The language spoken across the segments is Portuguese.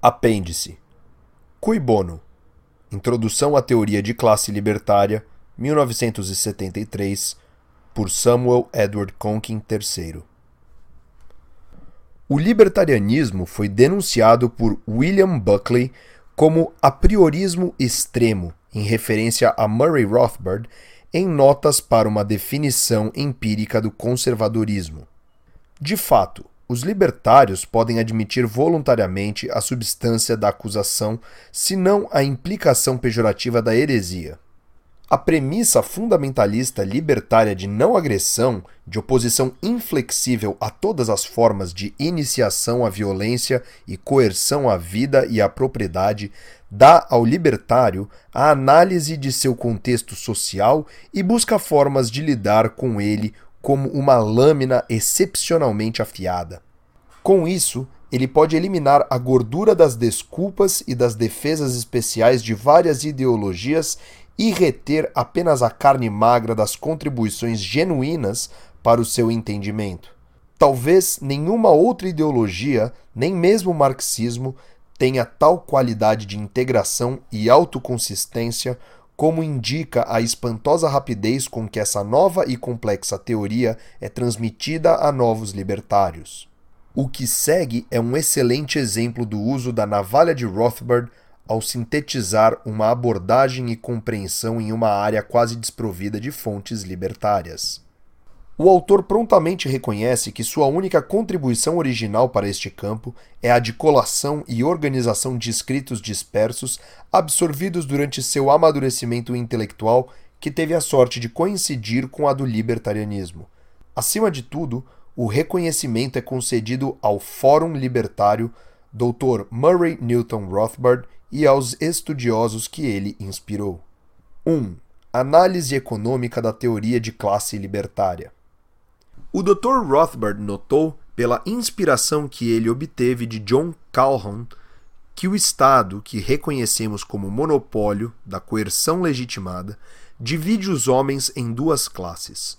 Apêndice. Cui bono. Introdução à Teoria de Classe Libertária, 1973, por Samuel Edward Conkin III. O libertarianismo foi denunciado por William Buckley como a priorismo extremo, em referência a Murray Rothbard, em notas para uma definição empírica do conservadorismo. De fato, os libertários podem admitir voluntariamente a substância da acusação, se não a implicação pejorativa da heresia. A premissa fundamentalista libertária de não agressão, de oposição inflexível a todas as formas de iniciação à violência e coerção à vida e à propriedade, dá ao libertário a análise de seu contexto social e busca formas de lidar com ele como uma lâmina excepcionalmente afiada. Com isso, ele pode eliminar a gordura das desculpas e das defesas especiais de várias ideologias e reter apenas a carne magra das contribuições genuínas para o seu entendimento. Talvez nenhuma outra ideologia, nem mesmo o marxismo, tenha tal qualidade de integração e autoconsistência como indica a espantosa rapidez com que essa nova e complexa teoria é transmitida a novos libertários. O que segue é um excelente exemplo do uso da navalha de Rothbard ao sintetizar uma abordagem e compreensão em uma área quase desprovida de fontes libertárias. O autor prontamente reconhece que sua única contribuição original para este campo é a de colação e organização de escritos dispersos absorvidos durante seu amadurecimento intelectual, que teve a sorte de coincidir com a do libertarianismo. Acima de tudo, o reconhecimento é concedido ao Fórum Libertário Dr. Murray Newton Rothbard e aos estudiosos que ele inspirou. 1. Um, análise econômica da teoria de classe libertária. O Dr. Rothbard notou, pela inspiração que ele obteve de John Calhoun, que o Estado, que reconhecemos como monopólio da coerção legitimada, divide os homens em duas classes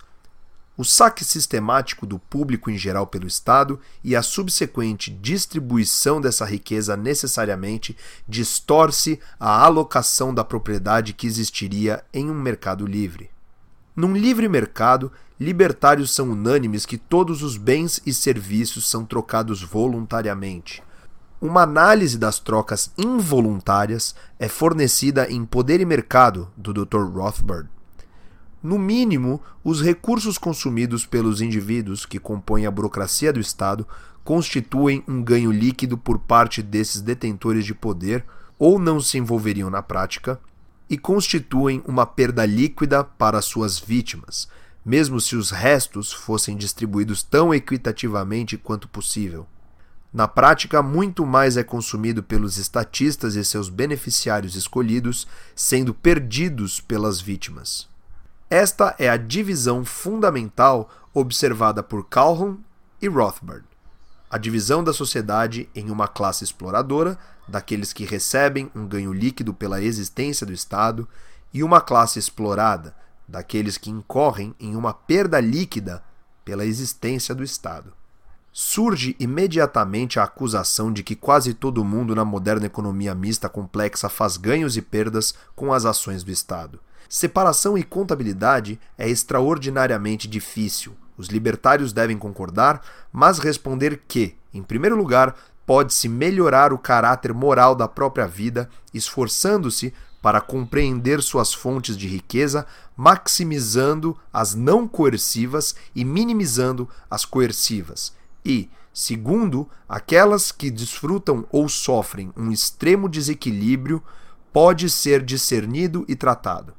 o saque sistemático do público em geral pelo Estado e a subsequente distribuição dessa riqueza necessariamente distorce a alocação da propriedade que existiria em um mercado livre. Num livre mercado, libertários são unânimes que todos os bens e serviços são trocados voluntariamente. Uma análise das trocas involuntárias é fornecida em Poder e Mercado, do Dr. Rothbard. No mínimo, os recursos consumidos pelos indivíduos que compõem a burocracia do Estado constituem um ganho líquido por parte desses detentores de poder ou não se envolveriam na prática e constituem uma perda líquida para suas vítimas, mesmo se os restos fossem distribuídos tão equitativamente quanto possível. Na prática, muito mais é consumido pelos estatistas e seus beneficiários escolhidos, sendo perdidos pelas vítimas. Esta é a divisão fundamental observada por Calhoun e Rothbard. A divisão da sociedade em uma classe exploradora, daqueles que recebem um ganho líquido pela existência do Estado, e uma classe explorada, daqueles que incorrem em uma perda líquida pela existência do Estado. Surge imediatamente a acusação de que quase todo mundo na moderna economia mista complexa faz ganhos e perdas com as ações do Estado. Separação e contabilidade é extraordinariamente difícil. Os libertários devem concordar, mas responder que, em primeiro lugar, pode-se melhorar o caráter moral da própria vida, esforçando-se para compreender suas fontes de riqueza, maximizando as não coercivas e minimizando as coercivas. E, segundo, aquelas que desfrutam ou sofrem um extremo desequilíbrio, pode ser discernido e tratado.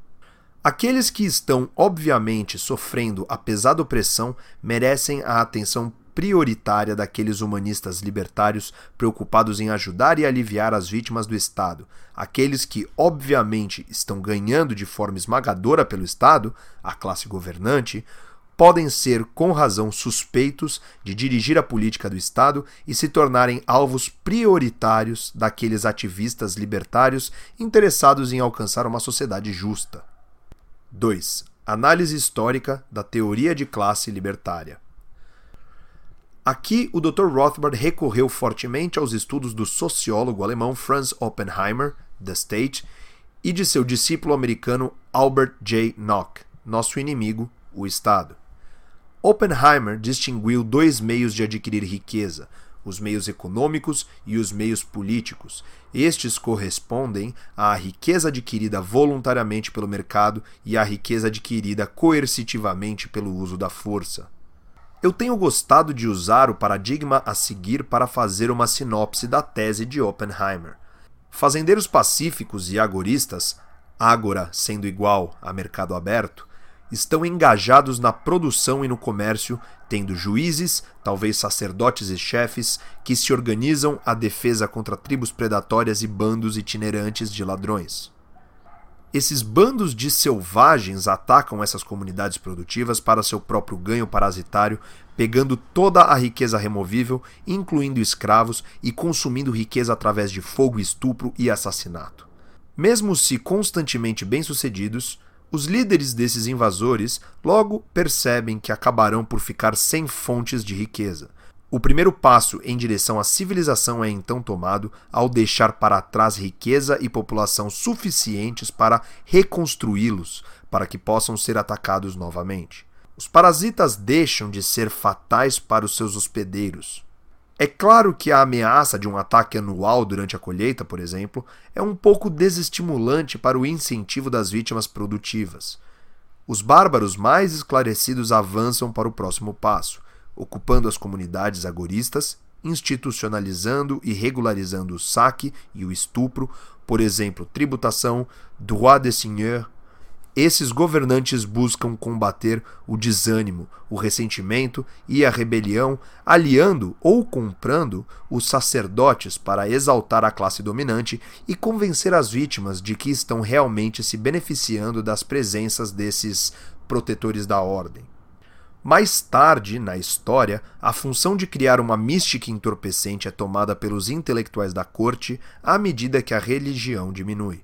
Aqueles que estão, obviamente, sofrendo a pesada opressão merecem a atenção prioritária daqueles humanistas libertários preocupados em ajudar e aliviar as vítimas do Estado. Aqueles que, obviamente, estão ganhando de forma esmagadora pelo Estado, a classe governante, podem ser, com razão, suspeitos de dirigir a política do Estado e se tornarem alvos prioritários daqueles ativistas libertários interessados em alcançar uma sociedade justa. 2. Análise histórica da teoria de classe libertária. Aqui, o Dr. Rothbard recorreu fortemente aos estudos do sociólogo alemão Franz Oppenheimer, The State, e de seu discípulo americano Albert J. Nock, Nosso Inimigo, o Estado. Oppenheimer distinguiu dois meios de adquirir riqueza, os meios econômicos e os meios políticos. Estes correspondem à riqueza adquirida voluntariamente pelo mercado e à riqueza adquirida coercitivamente pelo uso da força. Eu tenho gostado de usar o paradigma a seguir para fazer uma sinopse da tese de Oppenheimer. Fazendeiros pacíficos e agoristas, agora sendo igual a mercado aberto, estão engajados na produção e no comércio, tendo juízes, talvez sacerdotes e chefes, que se organizam à defesa contra tribos predatórias e bandos itinerantes de ladrões. Esses bandos de selvagens atacam essas comunidades produtivas para seu próprio ganho parasitário, pegando toda a riqueza removível, incluindo escravos, e consumindo riqueza através de fogo, estupro e assassinato. Mesmo se constantemente bem-sucedidos, os líderes desses invasores logo percebem que acabarão por ficar sem fontes de riqueza. O primeiro passo em direção à civilização é então tomado ao deixar para trás riqueza e população suficientes para reconstruí-los, para que possam ser atacados novamente. Os parasitas deixam de ser fatais para os seus hospedeiros. É claro que a ameaça de um ataque anual durante a colheita, por exemplo, é um pouco desestimulante para o incentivo das vítimas produtivas. Os bárbaros mais esclarecidos avançam para o próximo passo, ocupando as comunidades agoristas, institucionalizando e regularizando o saque e o estupro, por exemplo, tributação, droit de seigneur, esses governantes buscam combater o desânimo, o ressentimento e a rebelião, aliando ou comprando os sacerdotes para exaltar a classe dominante e convencer as vítimas de que estão realmente se beneficiando das presenças desses protetores da ordem. Mais tarde, na história, a função de criar uma mística entorpecente é tomada pelos intelectuais da corte à medida que a religião diminui.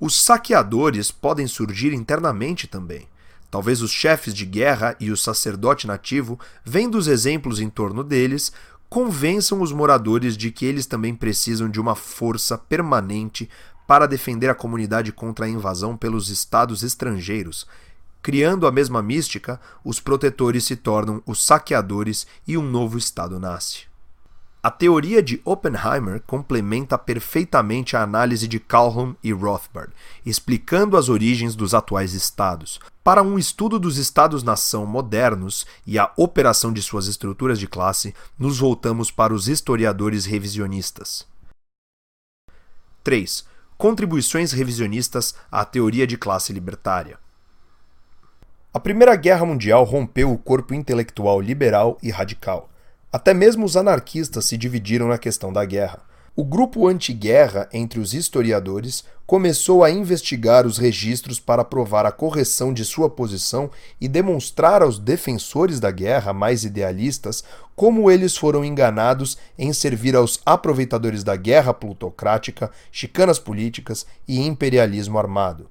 Os saqueadores podem surgir internamente também. Talvez os chefes de guerra e o sacerdote nativo, vendo os exemplos em torno deles, convençam os moradores de que eles também precisam de uma força permanente para defender a comunidade contra a invasão pelos estados estrangeiros. Criando a mesma mística, os protetores se tornam os saqueadores e um novo estado nasce. A teoria de Oppenheimer complementa perfeitamente a análise de Calhoun e Rothbard, explicando as origens dos atuais estados. Para um estudo dos estados-nação modernos e a operação de suas estruturas de classe, nos voltamos para os historiadores revisionistas. 3. Contribuições revisionistas à teoria de classe libertária. A Primeira Guerra Mundial rompeu o corpo intelectual liberal e radical até mesmo os anarquistas se dividiram na questão da guerra. O grupo anti-guerra entre os historiadores começou a investigar os registros para provar a correção de sua posição e demonstrar aos defensores da guerra mais idealistas como eles foram enganados em servir aos aproveitadores da guerra plutocrática, chicanas políticas e imperialismo armado.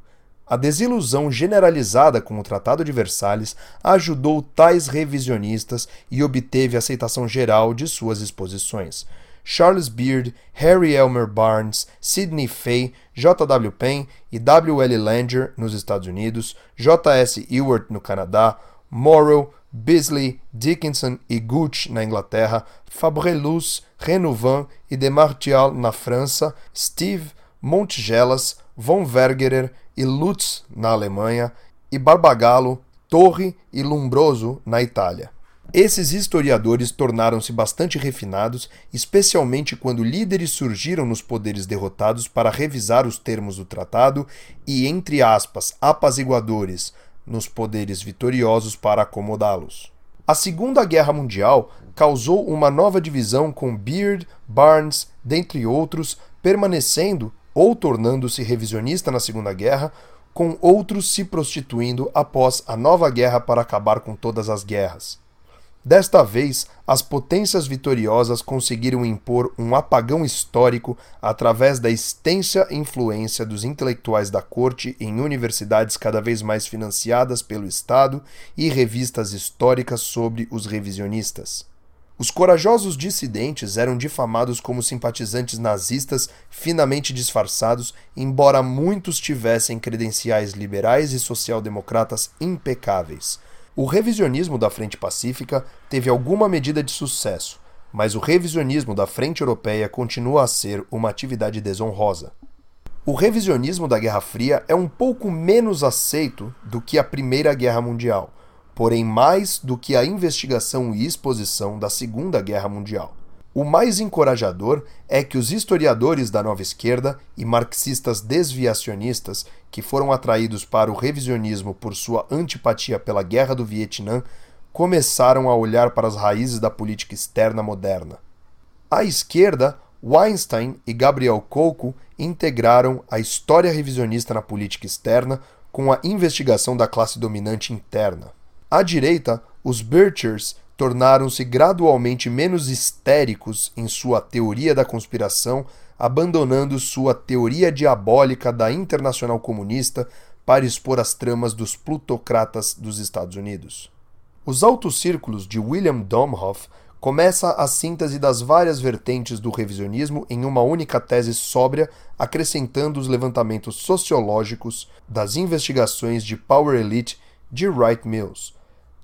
A desilusão generalizada com o Tratado de Versalhes ajudou tais revisionistas e obteve aceitação geral de suas exposições. Charles Beard, Harry Elmer Barnes, Sidney Fay, J.W. Penn e W.L. Langer nos Estados Unidos, J.S. Ewart no Canadá, Morrow, Beasley, Dickinson e Gooch na Inglaterra, Fabrelus, Renouvin e Demartial na França, Steve, Montgelas, von Vergerer e Lutz na Alemanha e Barbagallo, Torre e Lumbroso na Itália. Esses historiadores tornaram-se bastante refinados, especialmente quando líderes surgiram nos poderes derrotados para revisar os termos do tratado e, entre aspas, apaziguadores nos poderes vitoriosos para acomodá-los. A Segunda Guerra Mundial causou uma nova divisão com Beard, Barnes, dentre outros, permanecendo ou tornando-se revisionista na Segunda Guerra, com outros se prostituindo após a Nova Guerra para acabar com todas as guerras. Desta vez, as potências vitoriosas conseguiram impor um apagão histórico através da extensa influência dos intelectuais da corte em universidades cada vez mais financiadas pelo Estado e revistas históricas sobre os revisionistas. Os corajosos dissidentes eram difamados como simpatizantes nazistas finamente disfarçados, embora muitos tivessem credenciais liberais e social-democratas impecáveis. O revisionismo da Frente Pacífica teve alguma medida de sucesso, mas o revisionismo da Frente Europeia continua a ser uma atividade desonrosa. O revisionismo da Guerra Fria é um pouco menos aceito do que a Primeira Guerra Mundial porém mais do que a investigação e exposição da Segunda Guerra Mundial. O mais encorajador é que os historiadores da nova esquerda e marxistas desviacionistas, que foram atraídos para o revisionismo por sua antipatia pela Guerra do Vietnã, começaram a olhar para as raízes da política externa moderna. À esquerda, Weinstein e Gabriel Coco integraram a história revisionista na política externa com a investigação da classe dominante interna. À direita, os Birchers tornaram-se gradualmente menos histéricos em sua teoria da conspiração, abandonando sua teoria diabólica da internacional comunista para expor as tramas dos plutocratas dos Estados Unidos. Os altos círculos de William Domhoff começa a síntese das várias vertentes do revisionismo em uma única tese sóbria, acrescentando os levantamentos sociológicos das investigações de Power Elite de Wright Mills,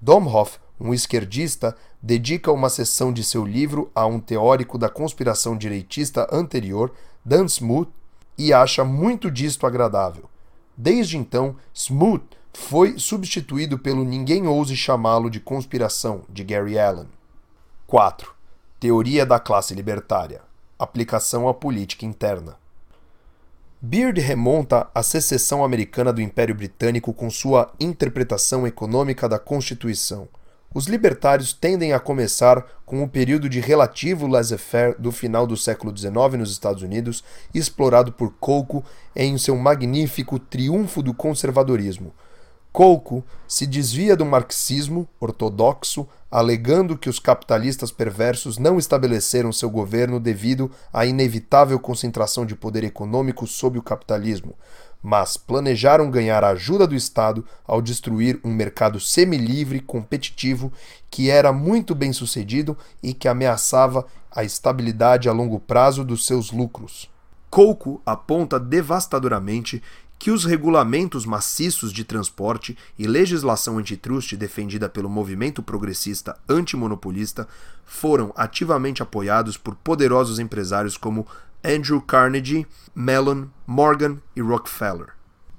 Domhoff, um esquerdista, dedica uma seção de seu livro a um teórico da conspiração direitista anterior, Dan Smoot, e acha muito disto agradável. Desde então, Smoot foi substituído pelo Ninguém Ouse Chamá-lo de Conspiração, de Gary Allen. 4. Teoria da classe libertária. Aplicação à política interna. Beard remonta à secessão americana do Império Britânico com sua interpretação econômica da Constituição. Os libertários tendem a começar com o período de relativo laissez-faire do final do século XIX nos Estados Unidos, explorado por Coco em seu magnífico Triunfo do Conservadorismo, Coco se desvia do marxismo ortodoxo, alegando que os capitalistas perversos não estabeleceram seu governo devido à inevitável concentração de poder econômico sob o capitalismo, mas planejaram ganhar a ajuda do Estado ao destruir um mercado semilivre competitivo que era muito bem sucedido e que ameaçava a estabilidade a longo prazo dos seus lucros. Coco aponta devastadoramente que os regulamentos maciços de transporte e legislação antitruste defendida pelo movimento progressista antimonopolista foram ativamente apoiados por poderosos empresários como Andrew Carnegie, Mellon, Morgan e Rockefeller.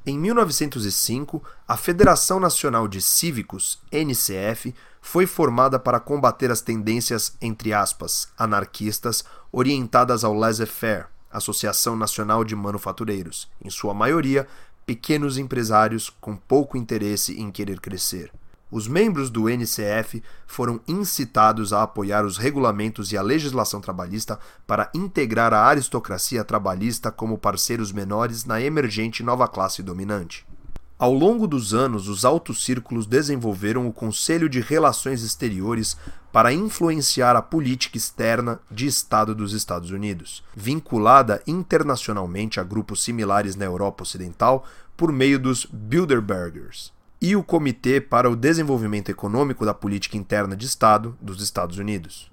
Em 1905, a Federação Nacional de Cívicos, NCF, foi formada para combater as tendências, entre aspas, anarquistas orientadas ao laissez-faire, Associação Nacional de Manufatureiros, em sua maioria pequenos empresários com pouco interesse em querer crescer. Os membros do NCF foram incitados a apoiar os regulamentos e a legislação trabalhista para integrar a aristocracia trabalhista como parceiros menores na emergente nova classe dominante. Ao longo dos anos, os altos círculos desenvolveram o Conselho de Relações Exteriores para influenciar a política externa de Estado dos Estados Unidos, vinculada internacionalmente a grupos similares na Europa Ocidental por meio dos Bilderbergers, e o Comitê para o Desenvolvimento Econômico da Política Interna de Estado dos Estados Unidos.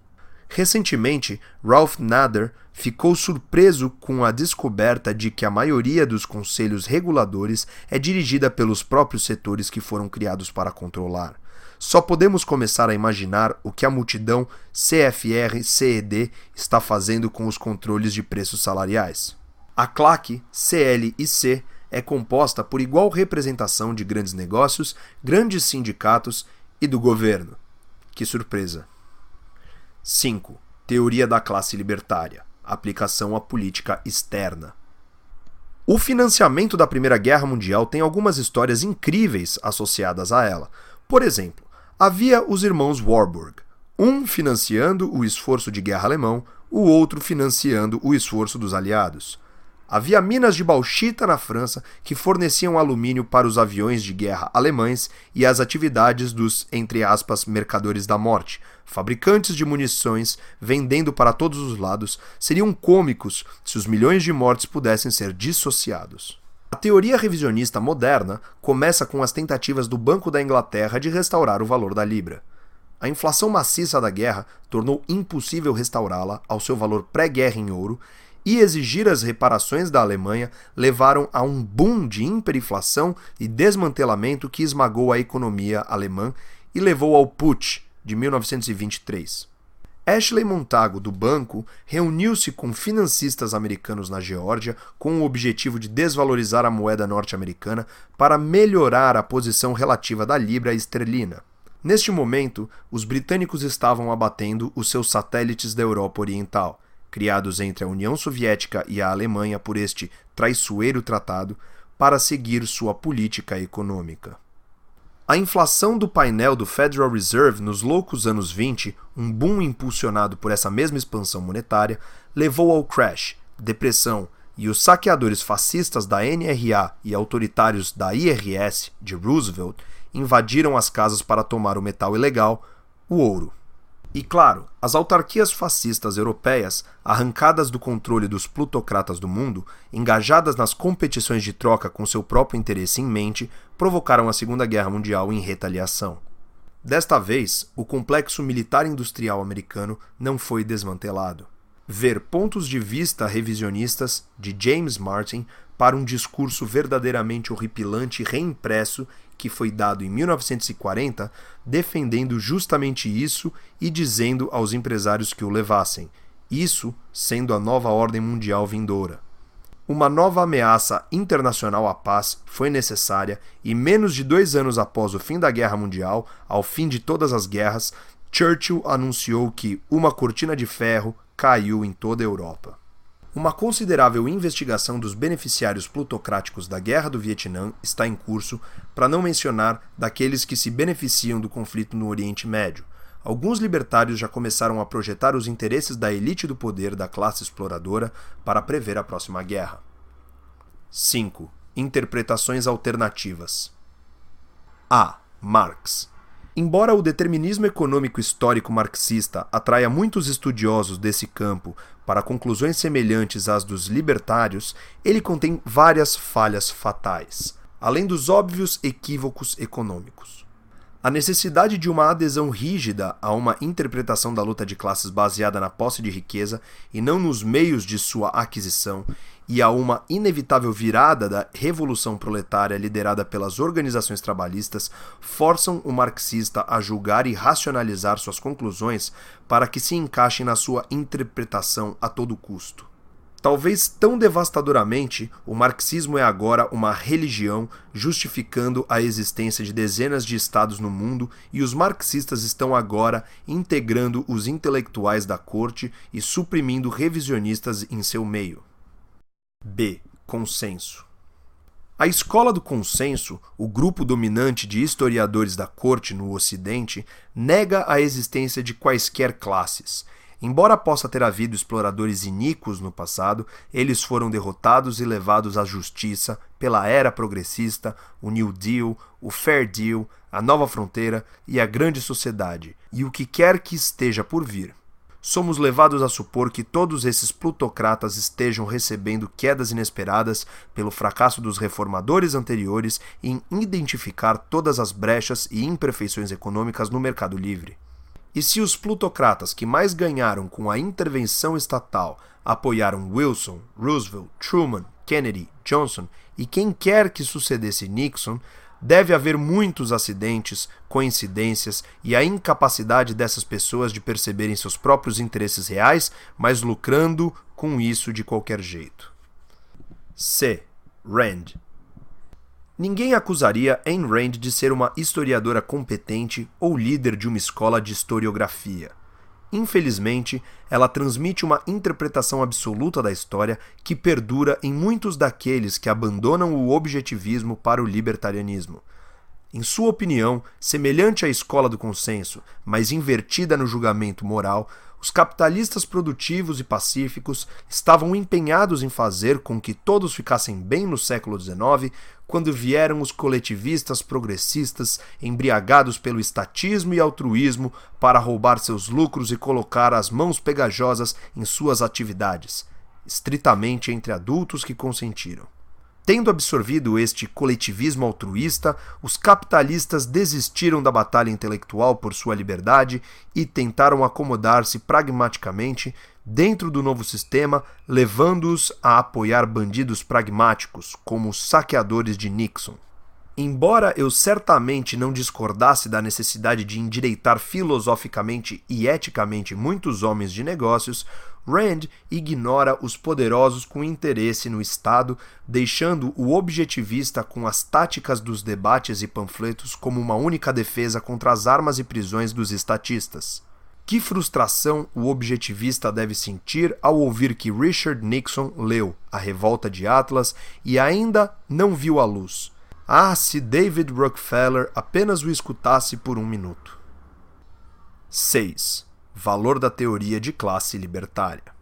Recentemente, Ralph Nader ficou surpreso com a descoberta de que a maioria dos conselhos reguladores é dirigida pelos próprios setores que foram criados para controlar. Só podemos começar a imaginar o que a multidão CFR-CED está fazendo com os controles de preços salariais. A CLAC, CL e C é composta por igual representação de grandes negócios, grandes sindicatos e do governo. Que surpresa! 5. Teoria da classe libertária. Aplicação à política externa. O financiamento da Primeira Guerra Mundial tem algumas histórias incríveis associadas a ela. Por exemplo, havia os irmãos Warburg, um financiando o esforço de guerra alemão, o outro financiando o esforço dos aliados. Havia minas de bauxita na França que forneciam alumínio para os aviões de guerra alemães e as atividades dos, entre aspas, mercadores da morte, fabricantes de munições vendendo para todos os lados, seriam cômicos se os milhões de mortes pudessem ser dissociados. A teoria revisionista moderna começa com as tentativas do Banco da Inglaterra de restaurar o valor da libra. A inflação maciça da guerra tornou impossível restaurá-la ao seu valor pré-guerra em ouro e exigir as reparações da Alemanha levaram a um boom de hiperinflação e desmantelamento que esmagou a economia alemã e levou ao Putsch de 1923. Ashley Montago, do banco, reuniu-se com financistas americanos na Geórgia com o objetivo de desvalorizar a moeda norte-americana para melhorar a posição relativa da libra esterlina. Neste momento, os britânicos estavam abatendo os seus satélites da Europa Oriental, criados entre a União Soviética e a Alemanha por este traiçoeiro tratado, para seguir sua política econômica. A inflação do painel do Federal Reserve nos loucos anos 20, um boom impulsionado por essa mesma expansão monetária, levou ao crash, depressão e os saqueadores fascistas da NRA e autoritários da IRS de Roosevelt invadiram as casas para tomar o metal ilegal, o ouro. E claro, as autarquias fascistas europeias, arrancadas do controle dos plutocratas do mundo, engajadas nas competições de troca com seu próprio interesse em mente, provocaram a Segunda Guerra Mundial em retaliação. Desta vez, o complexo militar-industrial americano não foi desmantelado. Ver pontos de vista revisionistas de James Martin para um discurso verdadeiramente horripilante reimpresso que foi dado em 1940, defendendo justamente isso e dizendo aos empresários que o levassem, isso sendo a nova ordem mundial vindoura. Uma nova ameaça internacional à paz foi necessária e, menos de dois anos após o fim da Guerra Mundial, ao fim de todas as guerras, Churchill anunciou que uma cortina de ferro caiu em toda a Europa. Uma considerável investigação dos beneficiários plutocráticos da Guerra do Vietnã está em curso, para não mencionar daqueles que se beneficiam do conflito no Oriente Médio. Alguns libertários já começaram a projetar os interesses da elite do poder da classe exploradora para prever a próxima guerra. 5. Interpretações alternativas. A. Marx Embora o determinismo econômico histórico marxista atraia muitos estudiosos desse campo para conclusões semelhantes às dos libertários, ele contém várias falhas fatais, além dos óbvios equívocos econômicos. A necessidade de uma adesão rígida a uma interpretação da luta de classes baseada na posse de riqueza e não nos meios de sua aquisição, e a uma inevitável virada da revolução proletária liderada pelas organizações trabalhistas, forçam o marxista a julgar e racionalizar suas conclusões para que se encaixem na sua interpretação a todo custo. Talvez tão devastadoramente, o marxismo é agora uma religião justificando a existência de dezenas de estados no mundo e os marxistas estão agora integrando os intelectuais da corte e suprimindo revisionistas em seu meio. B. Consenso. A escola do consenso, o grupo dominante de historiadores da corte no Ocidente, nega a existência de quaisquer classes Embora possa ter havido exploradores iníquos no passado, eles foram derrotados e levados à justiça pela era progressista, o New Deal, o Fair Deal, a Nova Fronteira e a Grande Sociedade, e o que quer que esteja por vir. Somos levados a supor que todos esses plutocratas estejam recebendo quedas inesperadas pelo fracasso dos reformadores anteriores em identificar todas as brechas e imperfeições econômicas no mercado livre. E se os plutocratas que mais ganharam com a intervenção estatal apoiaram Wilson, Roosevelt, Truman, Kennedy, Johnson e quem quer que sucedesse Nixon, deve haver muitos acidentes, coincidências e a incapacidade dessas pessoas de perceberem seus próprios interesses reais, mas lucrando com isso de qualquer jeito. C. Rand Ninguém acusaria Ayn Rand de ser uma historiadora competente ou líder de uma escola de historiografia. Infelizmente, ela transmite uma interpretação absoluta da história que perdura em muitos daqueles que abandonam o objetivismo para o libertarianismo. Em sua opinião, semelhante à escola do consenso, mas invertida no julgamento moral, os capitalistas produtivos e pacíficos estavam empenhados em fazer com que todos ficassem bem no século XIX, quando vieram os coletivistas progressistas, embriagados pelo estatismo e altruísmo, para roubar seus lucros e colocar as mãos pegajosas em suas atividades, estritamente entre adultos que consentiram. Tendo absorvido este coletivismo altruísta, os capitalistas desistiram da batalha intelectual por sua liberdade e tentaram acomodar-se pragmaticamente dentro do novo sistema, levando-os a apoiar bandidos pragmáticos, como os saqueadores de Nixon. Embora eu certamente não discordasse da necessidade de endireitar filosoficamente e eticamente muitos homens de negócios, Rand ignora os poderosos com interesse no Estado, deixando o objetivista com as táticas dos debates e panfletos como uma única defesa contra as armas e prisões dos estatistas. Que frustração o objetivista deve sentir ao ouvir que Richard Nixon leu A Revolta de Atlas e ainda não viu a luz. Ah, se David Rockefeller apenas o escutasse por um minuto. 6. Valor da teoria de classe libertária.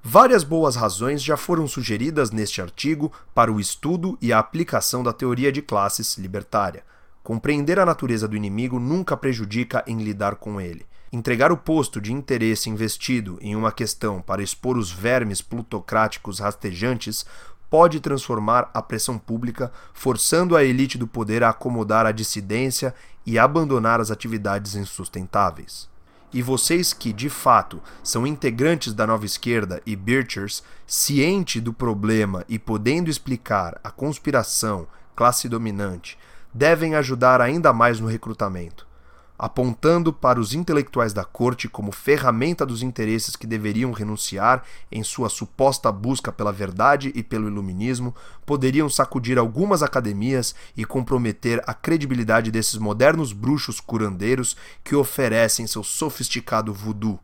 Várias boas razões já foram sugeridas neste artigo para o estudo e a aplicação da teoria de classes libertária. Compreender a natureza do inimigo nunca prejudica em lidar com ele. Entregar o posto de interesse investido em uma questão para expor os vermes plutocráticos rastejantes pode transformar a pressão pública, forçando a elite do poder a acomodar a dissidência e abandonar as atividades insustentáveis. E vocês que, de fato, são integrantes da nova esquerda e Birchers, ciente do problema e podendo explicar a conspiração, classe dominante, devem ajudar ainda mais no recrutamento apontando para os intelectuais da corte como ferramenta dos interesses que deveriam renunciar em sua suposta busca pela verdade e pelo iluminismo, poderiam sacudir algumas academias e comprometer a credibilidade desses modernos bruxos curandeiros que oferecem seu sofisticado voodoo.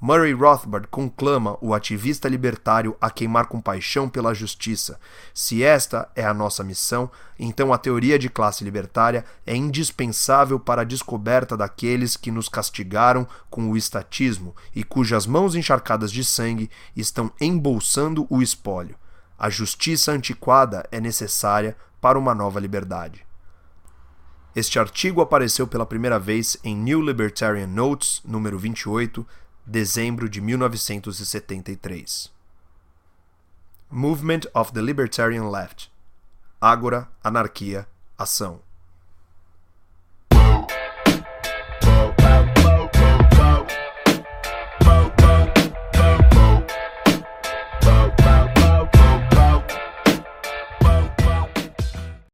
Murray Rothbard conclama o ativista libertário a queimar com paixão pela justiça. Se esta é a nossa missão, então a teoria de classe libertária é indispensável para a descoberta daqueles que nos castigaram com o estatismo e cujas mãos encharcadas de sangue estão embolsando o espólio. A justiça antiquada é necessária para uma nova liberdade. Este artigo apareceu pela primeira vez em New Libertarian Notes, número 28, dezembro de 1973. Movement of the Libertarian Left. Ágora, Anarquia, Ação.